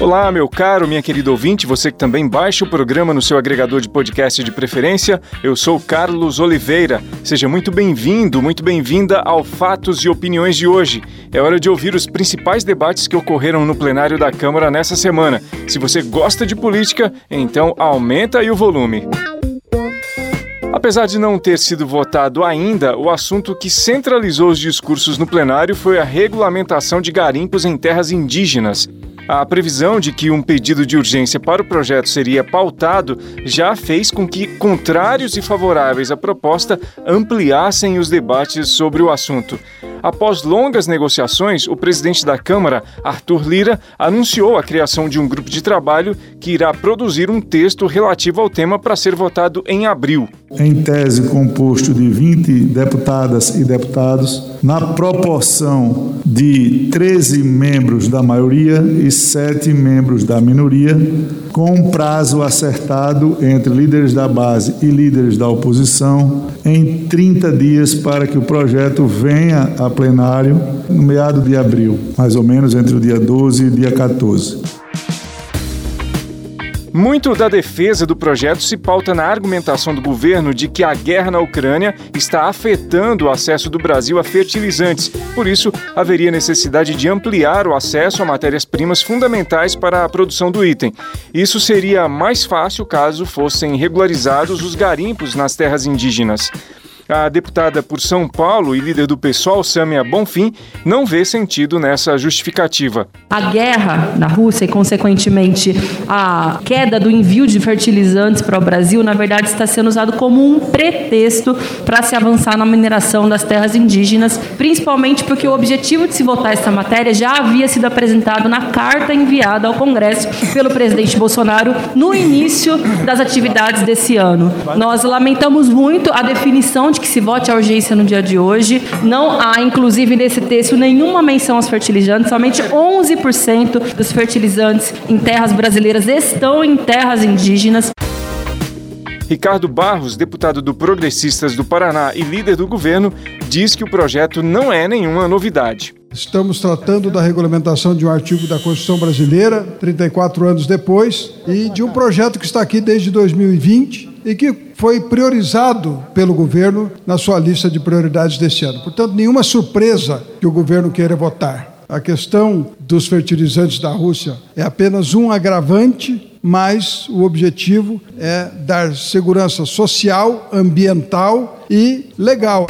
Olá, meu caro, minha querida ouvinte, você que também baixa o programa no seu agregador de podcast de preferência. Eu sou Carlos Oliveira. Seja muito bem-vindo, muito bem-vinda ao Fatos e Opiniões de hoje. É hora de ouvir os principais debates que ocorreram no plenário da Câmara nessa semana. Se você gosta de política, então aumenta aí o volume. Apesar de não ter sido votado ainda, o assunto que centralizou os discursos no plenário foi a regulamentação de garimpos em terras indígenas. A previsão de que um pedido de urgência para o projeto seria pautado já fez com que contrários e favoráveis à proposta ampliassem os debates sobre o assunto. Após longas negociações, o presidente da Câmara, Arthur Lira, anunciou a criação de um grupo de trabalho que irá produzir um texto relativo ao tema para ser votado em abril. Em tese, composto de 20 deputadas e deputados, na proporção de 13 membros da maioria e 7 membros da minoria, com um prazo acertado entre líderes da base e líderes da oposição, em 30 dias para que o projeto venha a plenário no meado de abril, mais ou menos entre o dia 12 e o dia 14. Muito da defesa do projeto se pauta na argumentação do governo de que a guerra na Ucrânia está afetando o acesso do Brasil a fertilizantes. Por isso, haveria necessidade de ampliar o acesso a matérias-primas fundamentais para a produção do item. Isso seria mais fácil caso fossem regularizados os garimpos nas terras indígenas. A deputada por São Paulo e líder do PSOL, Samia Bonfim, não vê sentido nessa justificativa. A guerra na Rússia e, consequentemente, a queda do envio de fertilizantes para o Brasil, na verdade, está sendo usado como um pretexto para se avançar na mineração das terras indígenas, principalmente porque o objetivo de se votar essa matéria já havia sido apresentado na carta enviada ao Congresso pelo presidente Bolsonaro no início das atividades desse ano. Nós lamentamos muito a definição de que se vote a urgência no dia de hoje. Não há, inclusive, nesse texto nenhuma menção aos fertilizantes. Somente 11% dos fertilizantes em terras brasileiras estão em terras indígenas. Ricardo Barros, deputado do Progressistas do Paraná e líder do governo, diz que o projeto não é nenhuma novidade. Estamos tratando da regulamentação de um artigo da Constituição brasileira, 34 anos depois, e de um projeto que está aqui desde 2020 e que foi priorizado pelo governo na sua lista de prioridades deste ano. Portanto, nenhuma surpresa que o governo queira votar. A questão dos fertilizantes da Rússia é apenas um agravante mas o objetivo é dar segurança social, ambiental e legal.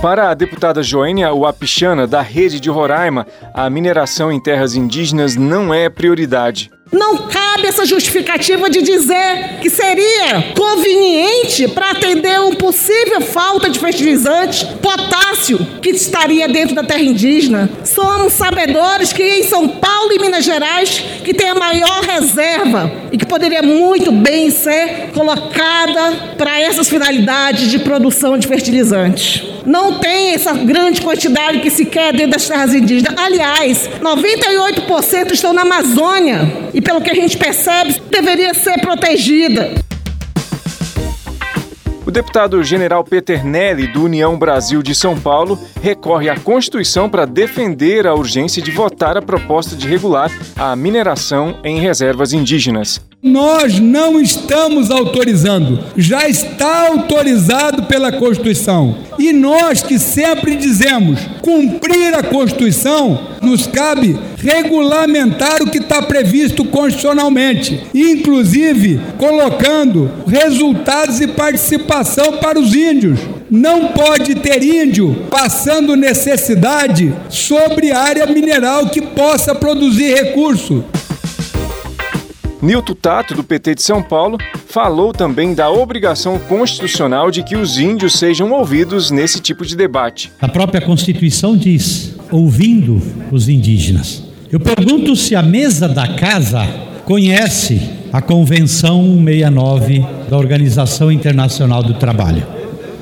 Para a deputada Joênia Wapichana, da Rede de Roraima, a mineração em terras indígenas não é prioridade. Não cabe essa justificativa de dizer que seria conveniente para atender uma possível falta de fertilizante, potássio, que estaria dentro da terra indígena. Somos sabedores que em São Paulo e Minas Gerais que tem a maior reserva e que poderia muito bem ser colocada para essas finalidades de produção de fertilizantes. Não tem essa grande quantidade que se quer dentro das terras indígenas. Aliás, 98% estão na Amazônia e, pelo que a gente percebe, deveria ser protegida. O deputado general Peter Nelly, do União Brasil de São Paulo, recorre à Constituição para defender a urgência de votar a proposta de regular a mineração em reservas indígenas. Nós não estamos autorizando, já está autorizado pela Constituição. E nós que sempre dizemos cumprir a Constituição, nos cabe regulamentar o que está previsto constitucionalmente, inclusive colocando resultados e participação para os índios. Não pode ter índio passando necessidade sobre área mineral que possa produzir recurso. Nilton Tato, do PT de São Paulo, falou também da obrigação constitucional de que os índios sejam ouvidos nesse tipo de debate. A própria Constituição diz: ouvindo os indígenas. Eu pergunto se a mesa da casa conhece a Convenção 69 da Organização Internacional do Trabalho,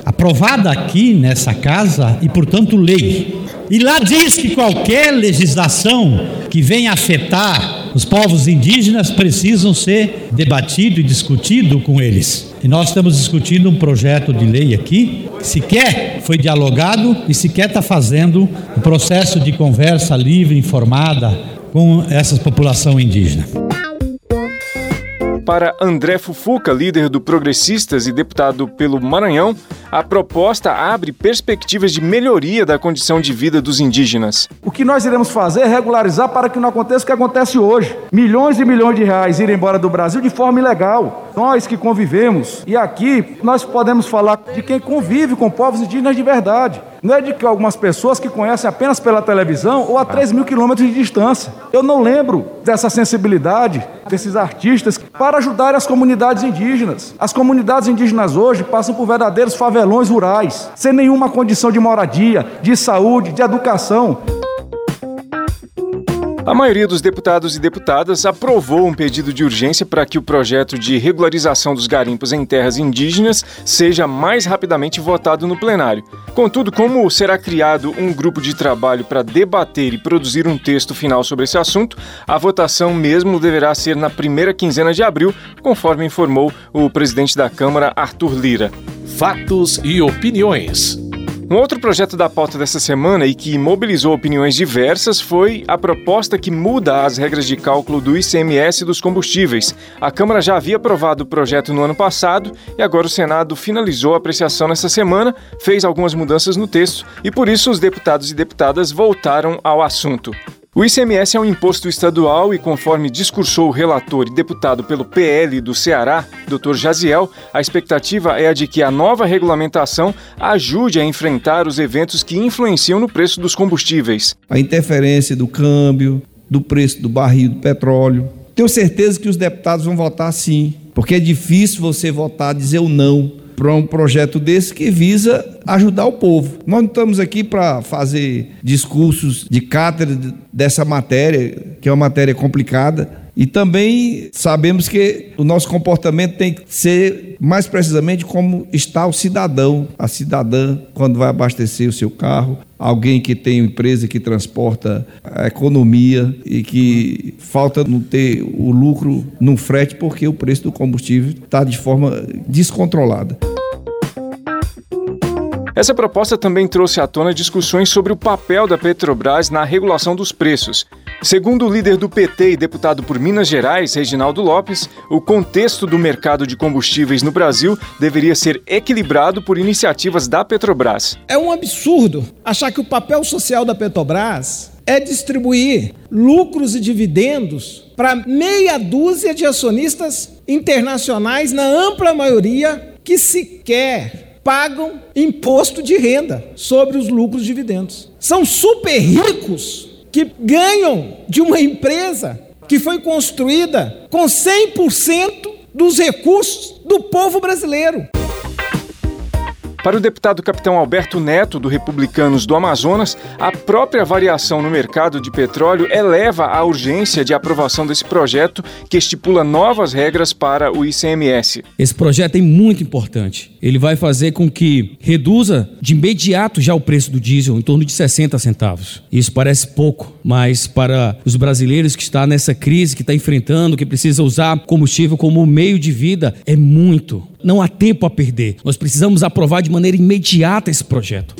aprovada aqui nessa casa e, portanto, lei. E lá diz que qualquer legislação que venha afetar Os povos indígenas precisam ser debatido e discutido com eles. E nós estamos discutindo um projeto de lei aqui, que sequer foi dialogado e sequer está fazendo um processo de conversa livre, informada com essa população indígena. Para André Fufuca, líder do Progressistas e deputado pelo Maranhão, a proposta abre perspectivas de melhoria da condição de vida dos indígenas. O que nós iremos fazer é regularizar para que não aconteça o que acontece hoje. Milhões e milhões de reais irem embora do Brasil de forma ilegal. Nós que convivemos, e aqui nós podemos falar de quem convive com povos indígenas de verdade. Não é de que algumas pessoas que conhecem apenas pela televisão ou a 3 mil quilômetros de distância. Eu não lembro dessa sensibilidade desses artistas para ajudar as comunidades indígenas. As comunidades indígenas hoje passam por verdadeiros favelões rurais, sem nenhuma condição de moradia, de saúde, de educação. A maioria dos deputados e deputadas aprovou um pedido de urgência para que o projeto de regularização dos garimpos em terras indígenas seja mais rapidamente votado no plenário. Contudo, como será criado um grupo de trabalho para debater e produzir um texto final sobre esse assunto, a votação mesmo deverá ser na primeira quinzena de abril, conforme informou o presidente da Câmara, Arthur Lira. Fatos e opiniões. Um outro projeto da pauta dessa semana e que mobilizou opiniões diversas foi a proposta que muda as regras de cálculo do ICMS dos combustíveis. A Câmara já havia aprovado o projeto no ano passado e agora o Senado finalizou a apreciação nessa semana, fez algumas mudanças no texto e por isso os deputados e deputadas voltaram ao assunto. O ICMS é um imposto estadual e, conforme discursou o relator e deputado pelo PL do Ceará, Dr. Jaziel, a expectativa é a de que a nova regulamentação ajude a enfrentar os eventos que influenciam no preço dos combustíveis. A interferência do câmbio, do preço do barril do petróleo. Tenho certeza que os deputados vão votar sim, porque é difícil você votar, dizer o não para um projeto desse que visa ajudar o povo. Nós não estamos aqui para fazer discursos de cátedra dessa matéria, que é uma matéria complicada. E também sabemos que o nosso comportamento tem que ser mais precisamente como está o cidadão, a cidadã, quando vai abastecer o seu carro, alguém que tem uma empresa que transporta a economia e que falta não ter o lucro no frete porque o preço do combustível está de forma descontrolada. Essa proposta também trouxe à tona discussões sobre o papel da Petrobras na regulação dos preços. Segundo o líder do PT e deputado por Minas Gerais, Reginaldo Lopes, o contexto do mercado de combustíveis no Brasil deveria ser equilibrado por iniciativas da Petrobras. É um absurdo achar que o papel social da Petrobras é distribuir lucros e dividendos para meia dúzia de acionistas internacionais, na ampla maioria, que sequer pagam imposto de renda sobre os lucros e dividendos. São super ricos que ganham de uma empresa que foi construída com 100% dos recursos do povo brasileiro. Para o deputado capitão Alberto Neto, do Republicanos do Amazonas, a própria variação no mercado de petróleo eleva a urgência de aprovação desse projeto que estipula novas regras para o ICMS. Esse projeto é muito importante. Ele vai fazer com que reduza de imediato já o preço do diesel em torno de 60 centavos. Isso parece pouco, mas para os brasileiros que estão nessa crise, que está enfrentando, que precisa usar combustível como meio de vida, é muito. Não há tempo a perder. Nós precisamos aprovar de maneira imediata esse projeto.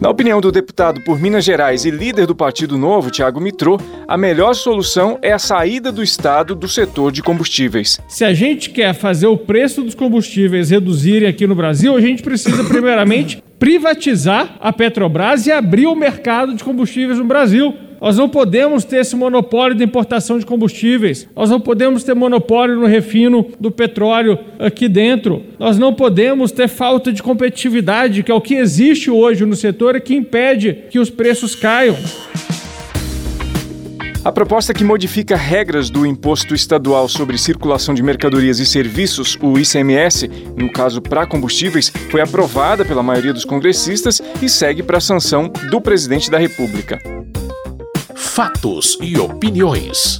Na opinião do deputado por Minas Gerais e líder do Partido Novo, Tiago Mitrô, a melhor solução é a saída do Estado do setor de combustíveis. Se a gente quer fazer o preço dos combustíveis reduzirem aqui no Brasil, a gente precisa, primeiramente, privatizar a Petrobras e abrir o mercado de combustíveis no Brasil. Nós não podemos ter esse monopólio de importação de combustíveis. Nós não podemos ter monopólio no refino do petróleo aqui dentro. Nós não podemos ter falta de competitividade, que é o que existe hoje no setor e que impede que os preços caiam. A proposta que modifica regras do Imposto Estadual sobre Circulação de Mercadorias e Serviços, o ICMS, no caso para combustíveis, foi aprovada pela maioria dos congressistas e segue para a sanção do presidente da República. Fatos e opiniões.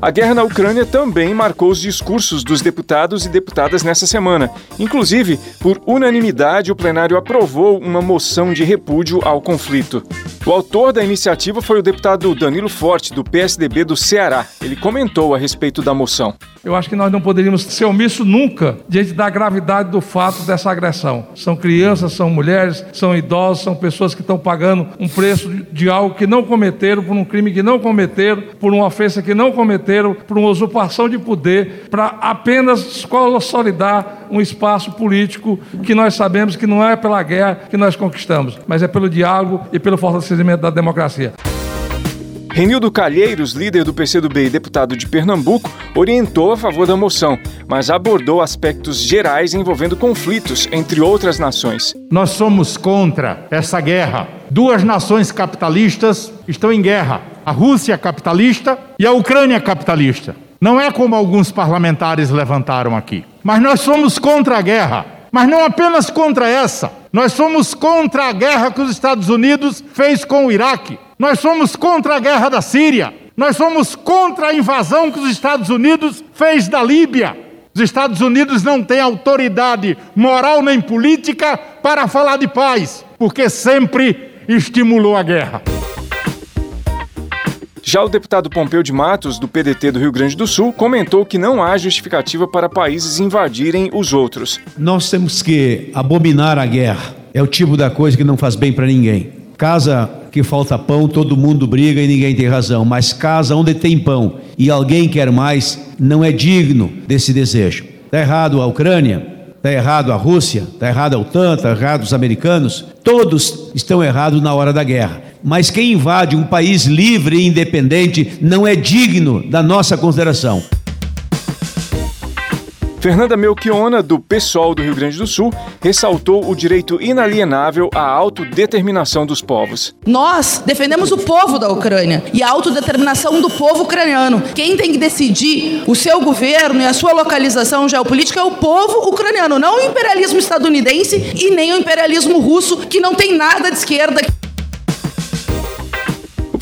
A guerra na Ucrânia também marcou os discursos dos deputados e deputadas nessa semana. Inclusive, por unanimidade, o plenário aprovou uma moção de repúdio ao conflito. O autor da iniciativa foi o deputado Danilo Forte, do PSDB do Ceará. Ele comentou a respeito da moção. Eu acho que nós não poderíamos ser omissos nunca diante da gravidade do fato dessa agressão. São crianças, são mulheres, são idosos, são pessoas que estão pagando um preço de algo que não cometeram, por um crime que não cometeram, por uma ofensa que não cometeram, por uma usurpação de poder, para apenas consolidar um espaço político que nós sabemos que não é pela guerra que nós conquistamos, mas é pelo diálogo e pelo fortalecimento da democracia. Renildo Calheiros, líder do PCdoB e deputado de Pernambuco, orientou a favor da moção, mas abordou aspectos gerais envolvendo conflitos entre outras nações. Nós somos contra essa guerra. Duas nações capitalistas estão em guerra: a Rússia capitalista e a Ucrânia capitalista. Não é como alguns parlamentares levantaram aqui. Mas nós somos contra a guerra. Mas não apenas contra essa. Nós somos contra a guerra que os Estados Unidos fez com o Iraque. Nós somos contra a guerra da Síria. Nós somos contra a invasão que os Estados Unidos fez da Líbia. Os Estados Unidos não têm autoridade moral nem política para falar de paz, porque sempre estimulou a guerra. Já o deputado Pompeu de Matos, do PDT do Rio Grande do Sul, comentou que não há justificativa para países invadirem os outros. Nós temos que abominar a guerra. É o tipo da coisa que não faz bem para ninguém. Casa que falta pão, todo mundo briga e ninguém tem razão. Mas casa onde tem pão e alguém quer mais, não é digno desse desejo. Está errado a Ucrânia, está errado a Rússia, está errado a OTAN, está errado os americanos. Todos estão errados na hora da guerra. Mas quem invade um país livre e independente não é digno da nossa consideração. Fernanda Melchiona, do PSOL do Rio Grande do Sul, ressaltou o direito inalienável à autodeterminação dos povos. Nós defendemos o povo da Ucrânia e a autodeterminação do povo ucraniano. Quem tem que decidir o seu governo e a sua localização geopolítica é o povo ucraniano, não o imperialismo estadunidense e nem o imperialismo russo, que não tem nada de esquerda.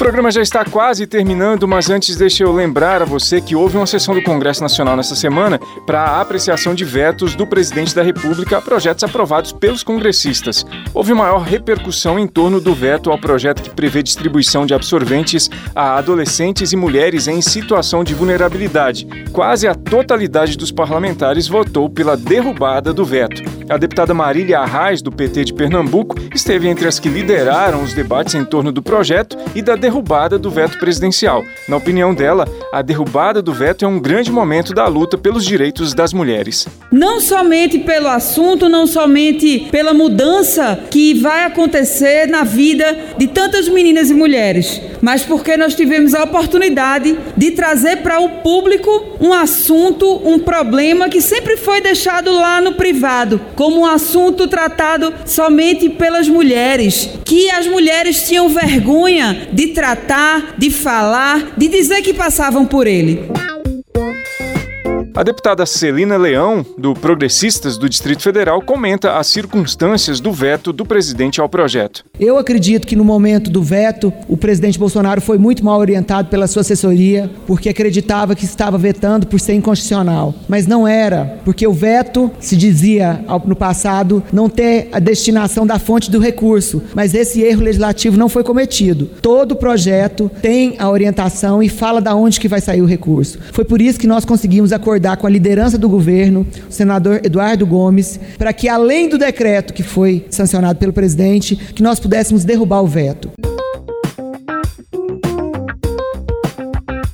O programa já está quase terminando, mas antes deixa eu lembrar a você que houve uma sessão do Congresso Nacional nessa semana para a apreciação de vetos do presidente da República a projetos aprovados pelos congressistas. Houve maior repercussão em torno do veto ao projeto que prevê distribuição de absorventes a adolescentes e mulheres em situação de vulnerabilidade. Quase a totalidade dos parlamentares votou pela derrubada do veto. A deputada Marília Arraes, do PT de Pernambuco, esteve entre as que lideraram os debates em torno do projeto e da derrubada do veto presidencial. Na opinião dela, a derrubada do veto é um grande momento da luta pelos direitos das mulheres. Não somente pelo assunto, não somente pela mudança que vai acontecer na vida de tantas meninas e mulheres, mas porque nós tivemos a oportunidade de trazer para o público um assunto, um problema que sempre foi deixado lá no privado, como um assunto tratado somente pelas mulheres, que as mulheres tinham vergonha de tratar, de falar, de dizer que passavam por ele. A deputada Celina Leão, do Progressistas do Distrito Federal, comenta as circunstâncias do veto do presidente ao projeto. Eu acredito que no momento do veto, o presidente Bolsonaro foi muito mal orientado pela sua assessoria, porque acreditava que estava vetando por ser inconstitucional. Mas não era, porque o veto, se dizia no passado, não ter a destinação da fonte do recurso. Mas esse erro legislativo não foi cometido. Todo projeto tem a orientação e fala da onde que vai sair o recurso. Foi por isso que nós conseguimos acordar com a liderança do governo, o senador Eduardo Gomes, para que além do decreto que foi sancionado pelo presidente, que nós pudéssemos derrubar o veto.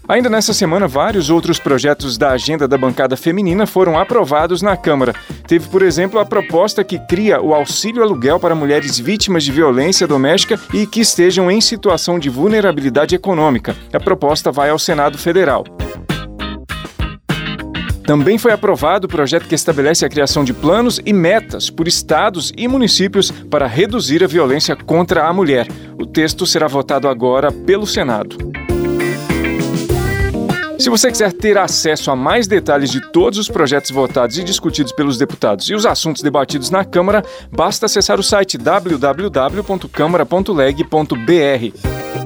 Ainda nessa semana, vários outros projetos da agenda da bancada feminina foram aprovados na Câmara. Teve, por exemplo, a proposta que cria o auxílio aluguel para mulheres vítimas de violência doméstica e que estejam em situação de vulnerabilidade econômica. A proposta vai ao Senado Federal. Também foi aprovado o projeto que estabelece a criação de planos e metas por estados e municípios para reduzir a violência contra a mulher. O texto será votado agora pelo Senado. Se você quiser ter acesso a mais detalhes de todos os projetos votados e discutidos pelos deputados e os assuntos debatidos na Câmara, basta acessar o site www.câmara.leg.br.